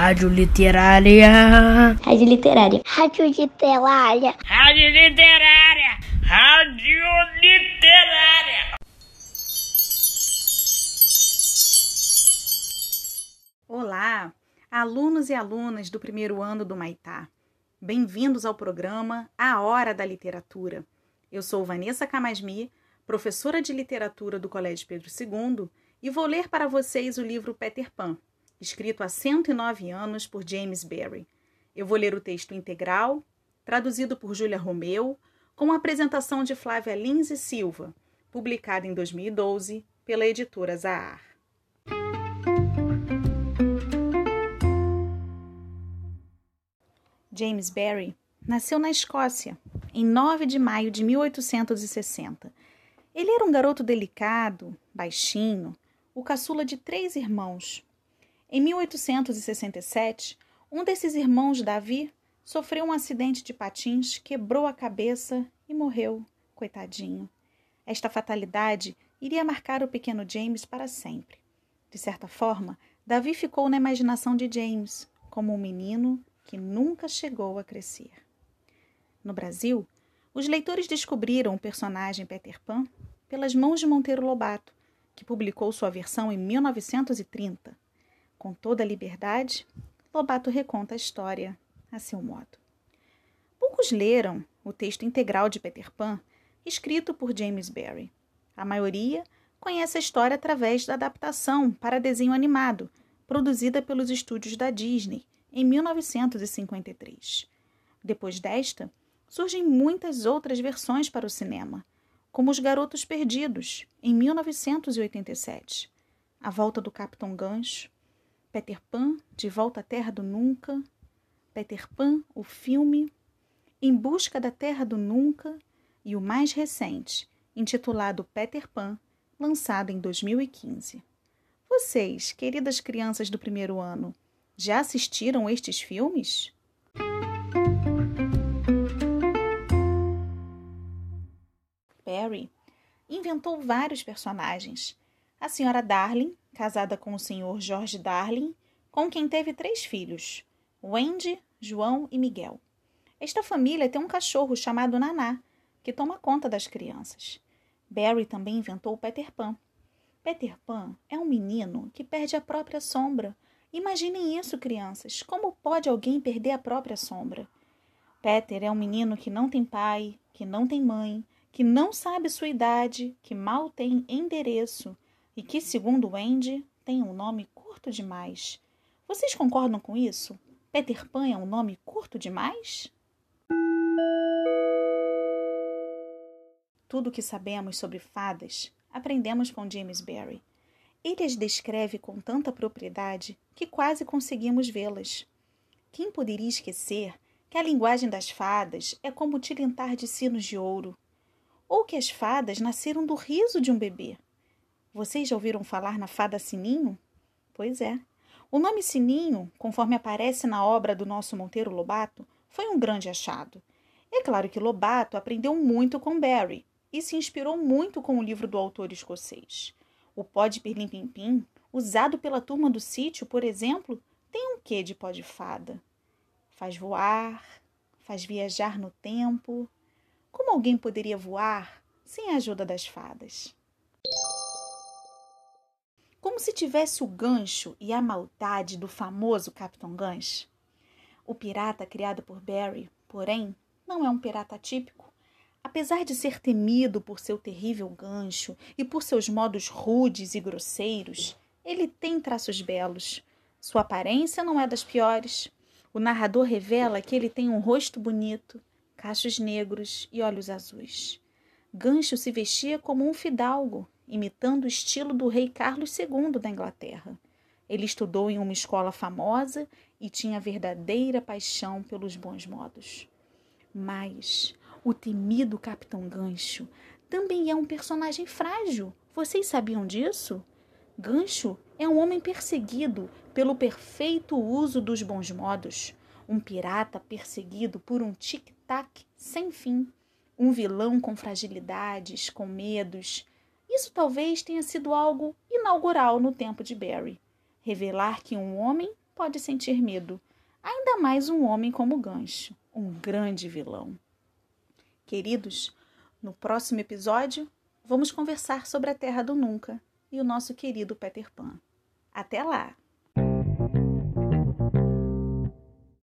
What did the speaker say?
Rádio Literária. Rádio Literária. Rádio Literária. Rádio Literária. Rádio Literária. Olá, alunos e alunas do primeiro ano do Maitá. Bem-vindos ao programa A Hora da Literatura. Eu sou Vanessa Camasmi, professora de literatura do Colégio Pedro II, e vou ler para vocês o livro Peter Pan, escrito há 109 anos por James Barrie. Eu vou ler o texto integral, traduzido por Júlia Romeu, com a apresentação de Flávia Lins e Silva, publicado em 2012 pela editora Zahar. James Barrie nasceu na Escócia, em 9 de maio de 1860. Ele era um garoto delicado, baixinho, o caçula de três irmãos. Em 1867, um desses irmãos, Davi, sofreu um acidente de patins, quebrou a cabeça e morreu, coitadinho. Esta fatalidade iria marcar o pequeno James para sempre. De certa forma, Davi ficou na imaginação de James como um menino que nunca chegou a crescer. No Brasil, os leitores descobriram o personagem Peter Pan pelas mãos de Monteiro Lobato, que publicou sua versão em 1930. Com toda a liberdade, Lobato reconta a história a seu modo. Poucos leram o texto integral de Peter Pan, escrito por James Barrie. A maioria conhece a história através da adaptação para desenho animado, produzida pelos estúdios da Disney em 1953. Depois desta, surgem muitas outras versões para o cinema, como Os Garotos Perdidos, em 1987, A Volta do Capitão Gancho, Peter Pan, De Volta à Terra do Nunca, Peter Pan, o filme, Em Busca da Terra do Nunca e o mais recente, intitulado Peter Pan, lançado em 2015. Vocês, queridas crianças do primeiro ano, já assistiram estes filmes? Perry inventou vários personagens. A senhora Darling, casada com o senhor George Darling, com quem teve três filhos, Wendy, João e Miguel. Esta família tem um cachorro chamado Naná, que toma conta das crianças. Barry também inventou Peter Pan. Peter Pan é um menino que perde a própria sombra. Imaginem isso, crianças. Como pode alguém perder a própria sombra? Peter é um menino que não tem pai, que não tem mãe, que não sabe sua idade, que mal tem endereço e que, segundo Wendy, tem um nome curto demais. Vocês concordam com isso? Peter Pan é um nome curto demais? Tudo o que sabemos sobre fadas aprendemos com James Barrie. Ele as descreve com tanta propriedade que quase conseguimos vê-las. Quem poderia esquecer que a linguagem das fadas é como o tilintar de sinos de ouro, ou que as fadas nasceram do riso de um bebê. Vocês já ouviram falar na fada Sininho? Pois é. O nome Sininho, conforme aparece na obra do nosso Monteiro Lobato, foi um grande achado. É claro que Lobato aprendeu muito com Barry e se inspirou muito com o livro do autor escocês. O pó de pirlim-pim-pim, usado pela turma do sítio, por exemplo, tem um quê de pó de fada? Faz voar, faz viajar no tempo, como alguém poderia voar sem a ajuda das fadas? Como se tivesse o gancho e a maldade do famoso Capitão Gancho. O pirata criado por Barry, porém, não é um pirata típico. Apesar de ser temido por seu terrível gancho e por seus modos rudes e grosseiros, ele tem traços belos. Sua aparência não é das piores. O narrador revela que ele tem um rosto bonito, cachos negros e olhos azuis. Gancho se vestia como um fidalgo, imitando o estilo do rei Carlos II da Inglaterra. Ele estudou em uma escola famosa e tinha verdadeira paixão pelos bons modos. Mas o temido Capitão Gancho também é um personagem frágil. Vocês sabiam disso? Gancho é um homem perseguido pelo perfeito uso dos bons modos um pirata perseguido por um tic-tac sem fim, um vilão com fragilidades, com medos. Isso talvez tenha sido algo inaugural no tempo de Barry. Revelar que um homem pode sentir medo, ainda mais um homem como Gancho, um grande vilão. Queridos, no próximo episódio vamos conversar sobre a Terra do Nunca e o nosso querido Peter Pan. Até lá!